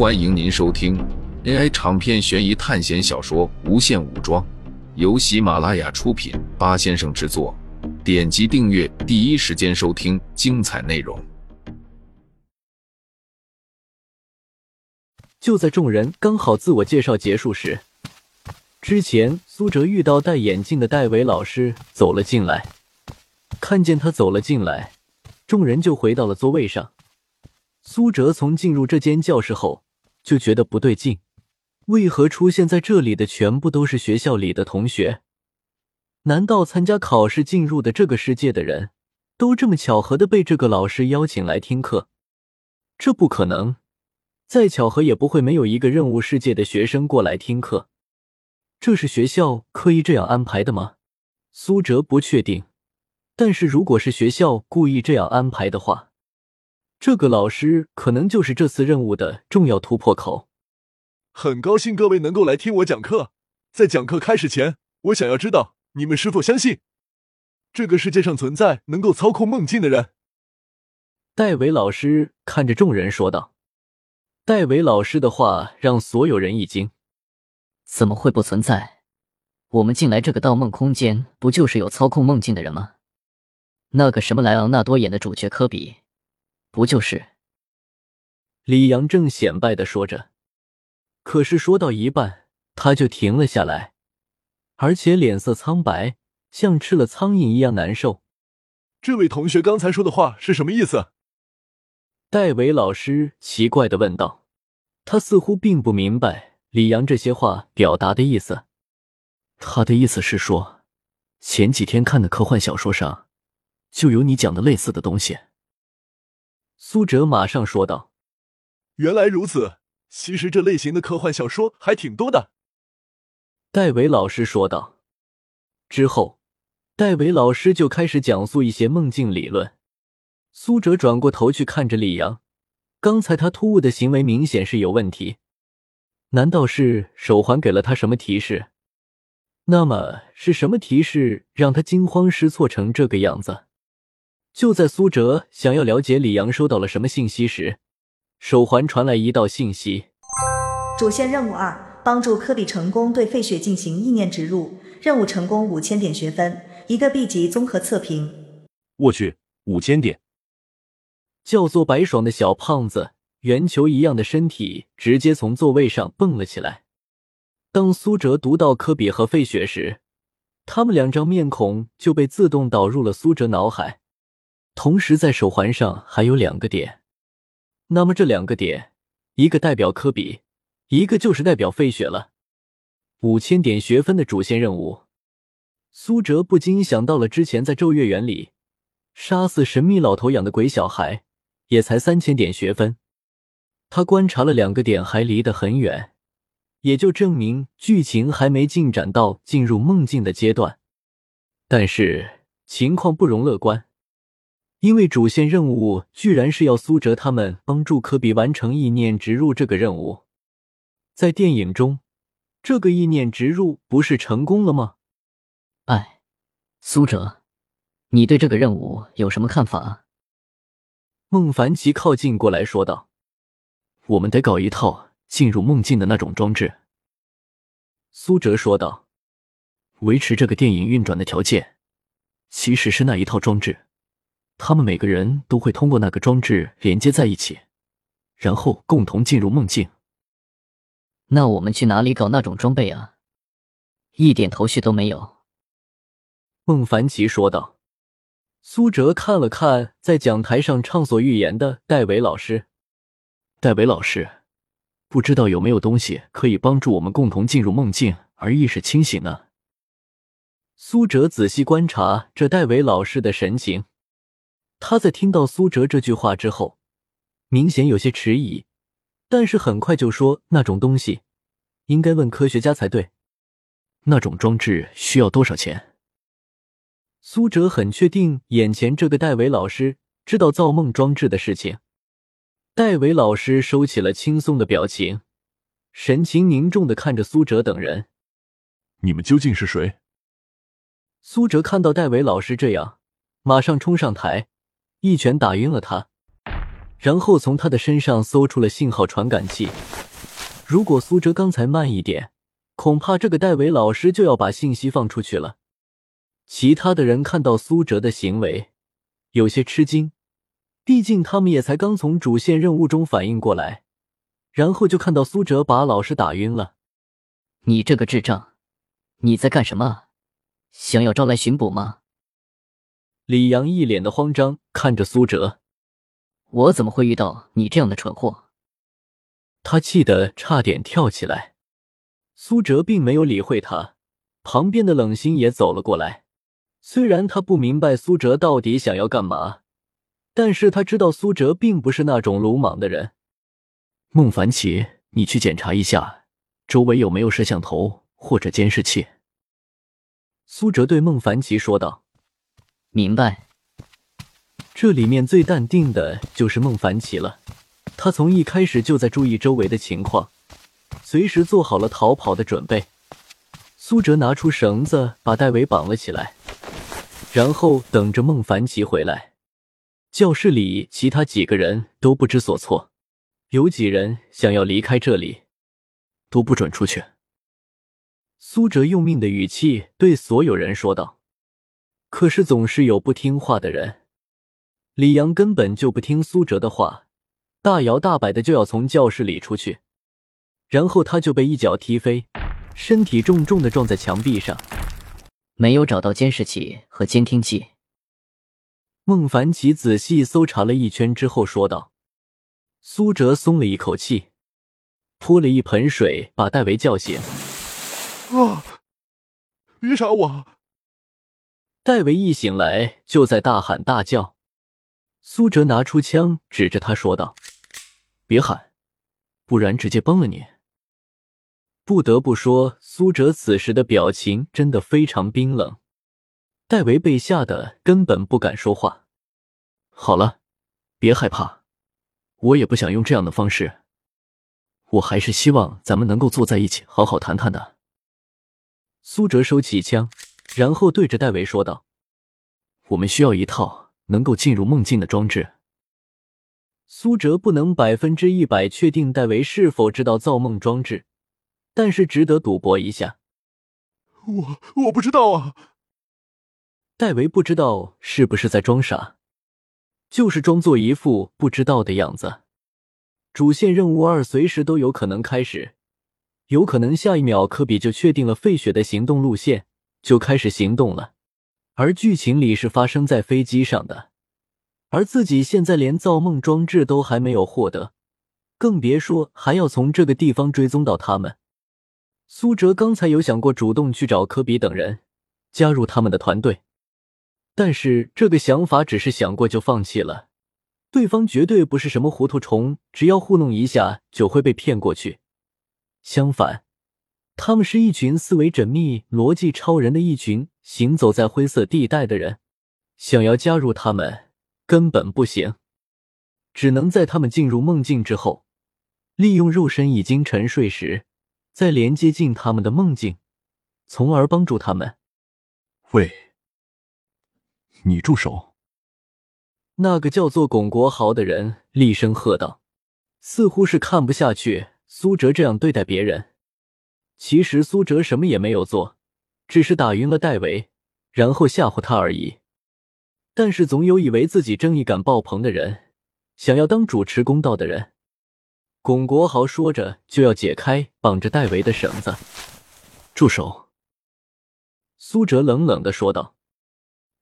欢迎您收听 AI 长篇悬疑探险小说《无限武装》，由喜马拉雅出品，八先生制作。点击订阅，第一时间收听精彩内容。就在众人刚好自我介绍结束时，之前苏哲遇到戴眼镜的戴维老师走了进来。看见他走了进来，众人就回到了座位上。苏哲从进入这间教室后就觉得不对劲，为何出现在这里的全部都是学校里的同学？难道参加考试进入的这个世界的人都这么巧合的被这个老师邀请来听课？这不可能，再巧合也不会没有一个任务世界的学生过来听课。这是学校刻意这样安排的吗？苏哲不确定，但是如果是学校故意这样安排的话。这个老师可能就是这次任务的重要突破口。很高兴各位能够来听我讲课。在讲课开始前，我想要知道你们是否相信这个世界上存在能够操控梦境的人？戴维老师看着众人说道。戴维老师的话让所有人一惊：怎么会不存在？我们进来这个盗梦空间，不就是有操控梦境的人吗？那个什么莱昂纳多演的主角科比。不就是？李阳正显摆的说着，可是说到一半，他就停了下来，而且脸色苍白，像吃了苍蝇一样难受。这位同学刚才说的话是什么意思？戴维老师奇怪的问道。他似乎并不明白李阳这些话表达的意思。他的意思是说，前几天看的科幻小说上，就有你讲的类似的东西。苏哲马上说道：“原来如此，其实这类型的科幻小说还挺多的。”戴维老师说道。之后，戴维老师就开始讲述一些梦境理论。苏哲转过头去看着李阳，刚才他突兀的行为明显是有问题。难道是手环给了他什么提示？那么是什么提示让他惊慌失措成这个样子？就在苏哲想要了解李阳收到了什么信息时，手环传来一道信息：主线任务二，帮助科比成功对费雪进行意念植入，任务成功五千点学分，一个 B 级综合测评。我去，五千点！叫做白爽的小胖子，圆球一样的身体直接从座位上蹦了起来。当苏哲读到科比和费雪时，他们两张面孔就被自动导入了苏哲脑海。同时，在手环上还有两个点，那么这两个点，一个代表科比，一个就是代表费雪了。五千点学分的主线任务，苏哲不禁想到了之前在咒月园里杀死神秘老头养的鬼小孩，也才三千点学分。他观察了两个点还离得很远，也就证明剧情还没进展到进入梦境的阶段。但是情况不容乐观。因为主线任务居然是要苏哲他们帮助科比完成意念植入这个任务，在电影中，这个意念植入不是成功了吗？哎，苏哲，你对这个任务有什么看法？孟凡奇靠近过来说道：“我们得搞一套进入梦境的那种装置。”苏哲说道：“维持这个电影运转的条件，其实是那一套装置。”他们每个人都会通过那个装置连接在一起，然后共同进入梦境。那我们去哪里搞那种装备啊？一点头绪都没有。孟凡奇说道。苏哲看了看在讲台上畅所欲言的戴维老师，戴维老师，不知道有没有东西可以帮助我们共同进入梦境而意识清醒呢？苏哲仔细观察着戴维老师的神情。他在听到苏哲这句话之后，明显有些迟疑，但是很快就说：“那种东西应该问科学家才对。那种装置需要多少钱？”苏哲很确定，眼前这个戴维老师知道造梦装置的事情。戴维老师收起了轻松的表情，神情凝重的看着苏哲等人：“你们究竟是谁？”苏哲看到戴维老师这样，马上冲上台。一拳打晕了他，然后从他的身上搜出了信号传感器。如果苏哲刚才慢一点，恐怕这个戴维老师就要把信息放出去了。其他的人看到苏哲的行为，有些吃惊，毕竟他们也才刚从主线任务中反应过来，然后就看到苏哲把老师打晕了。你这个智障，你在干什么？想要招来巡捕吗？李阳一脸的慌张看着苏哲，我怎么会遇到你这样的蠢货？他气得差点跳起来。苏哲并没有理会他，旁边的冷心也走了过来。虽然他不明白苏哲到底想要干嘛，但是他知道苏哲并不是那种鲁莽的人。孟凡奇，你去检查一下周围有没有摄像头或者监视器。苏哲对孟凡奇说道：“明白。”这里面最淡定的就是孟凡奇了，他从一开始就在注意周围的情况，随时做好了逃跑的准备。苏哲拿出绳子把戴维绑了起来。然后等着孟凡奇回来。教室里其他几个人都不知所措，有几人想要离开这里，都不准出去。苏哲用命的语气对所有人说道。可是总是有不听话的人，李阳根本就不听苏哲的话，大摇大摆的就要从教室里出去，然后他就被一脚踢飞，身体重重的撞在墙壁上。没有找到监视器和监听器。孟凡奇仔细搜查了一圈之后说道。苏哲松了一口气，泼了一盆水把戴维叫醒。啊！别杀我！戴维一醒来就在大喊大叫。苏哲拿出枪指着他说道：“别喊，不然直接崩了你。”不得不说，苏哲此时的表情真的非常冰冷。戴维被吓得根本不敢说话。好了，别害怕，我也不想用这样的方式。我还是希望咱们能够坐在一起好好谈谈的。苏哲收起枪，然后对着戴维说道：“我们需要一套能够进入梦境的装置。”苏哲不能百分之一百确定戴维是否知道造梦装置。但是值得赌博一下。我我不知道啊。戴维不知道是不是在装傻，就是装作一副不知道的样子。主线任务二随时都有可能开始，有可能下一秒科比就确定了费雪的行动路线，就开始行动了。而剧情里是发生在飞机上的，而自己现在连造梦装置都还没有获得，更别说还要从这个地方追踪到他们。苏哲刚才有想过主动去找科比等人，加入他们的团队，但是这个想法只是想过就放弃了。对方绝对不是什么糊涂虫，只要糊弄一下就会被骗过去。相反，他们是一群思维缜密、逻辑超人的一群行走在灰色地带的人，想要加入他们根本不行，只能在他们进入梦境之后，利用肉身已经沉睡时。再连接进他们的梦境，从而帮助他们。喂，你住手！那个叫做巩国豪的人厉声喝道，似乎是看不下去苏哲这样对待别人。其实苏哲什么也没有做，只是打晕了戴维，然后吓唬他而已。但是总有以为自己正义感爆棚的人，想要当主持公道的人。巩国豪说着，就要解开绑着戴维的绳子。住手！苏哲冷冷的说道。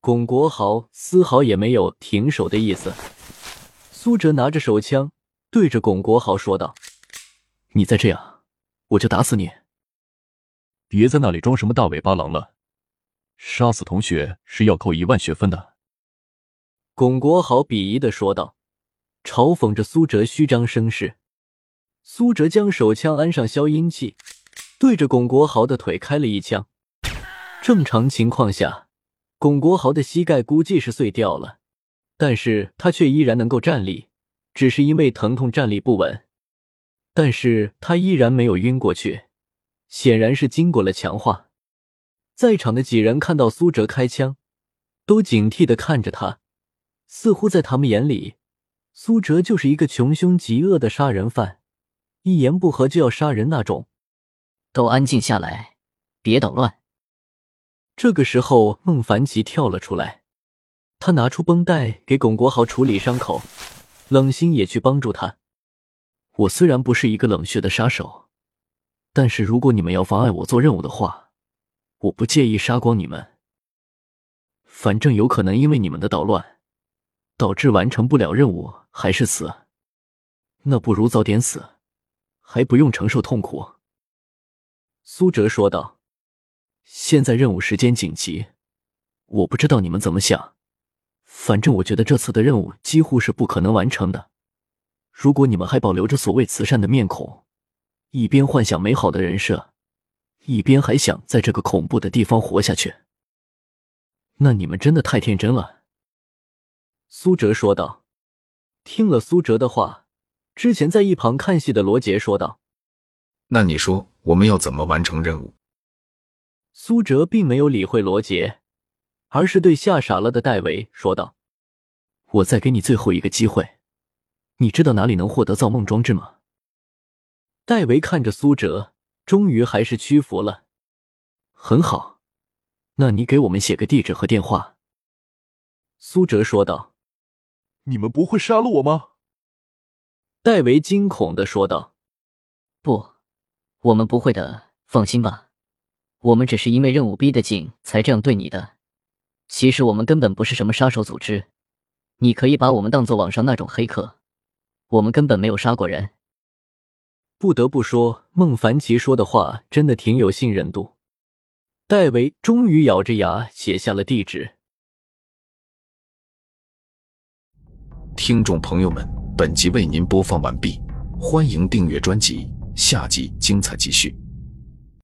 巩国豪丝毫也没有停手的意思。苏哲拿着手枪对着巩国豪说道：“你再这样，我就打死你！别在那里装什么大尾巴狼了，杀死同学是要扣一万学分的。”巩国豪鄙夷的说道，嘲讽着苏哲虚张声势。苏哲将手枪安上消音器，对着巩国豪的腿开了一枪。正常情况下，巩国豪的膝盖估计是碎掉了，但是他却依然能够站立，只是因为疼痛站立不稳。但是他依然没有晕过去，显然是经过了强化。在场的几人看到苏哲开枪，都警惕的看着他，似乎在他们眼里，苏哲就是一个穷凶极恶的杀人犯，一言不合就要杀人那种。都安静下来，别捣乱。这个时候，孟凡奇跳了出来，他拿出绷带给巩国豪处理伤口，冷心也去帮助他。我虽然不是一个冷血的杀手，但是如果你们要妨碍我做任务的话，我不介意杀光你们。反正有可能因为你们的捣乱，导致完成不了任务还是死，那不如早点死，还不用承受痛苦。”苏哲说道。“现在任务时间紧急，我不知道你们怎么想，反正我觉得这次的任务几乎是不可能完成的。如果你们还保留着所谓慈善的面孔，一边幻想美好的人设，一边还想在这个恐怖的地方活下去。”那你们真的太天真了，苏哲说道。听了苏哲的话，之前在一旁看戏的罗杰说道：“那你说我们要怎么完成任务？”苏哲并没有理会罗杰，而是对吓傻了的戴维说道：“我再给你最后一个机会，你知道哪里能获得造梦装置吗？”戴维看着苏哲，终于还是屈服了。很好。那你给我们写个地址和电话。”苏哲说道。“你们不会杀了我吗？”戴维惊恐的说道。“不，我们不会的，放心吧。我们只是因为任务逼得紧才这样对你的。其实我们根本不是什么杀手组织，你可以把我们当做网上那种黑客。我们根本没有杀过人。”不得不说，孟凡奇说的话真的挺有信任度。戴维终于咬着牙写下了地址。听众朋友们，本集为您播放完毕，欢迎订阅专辑，下集精彩继续。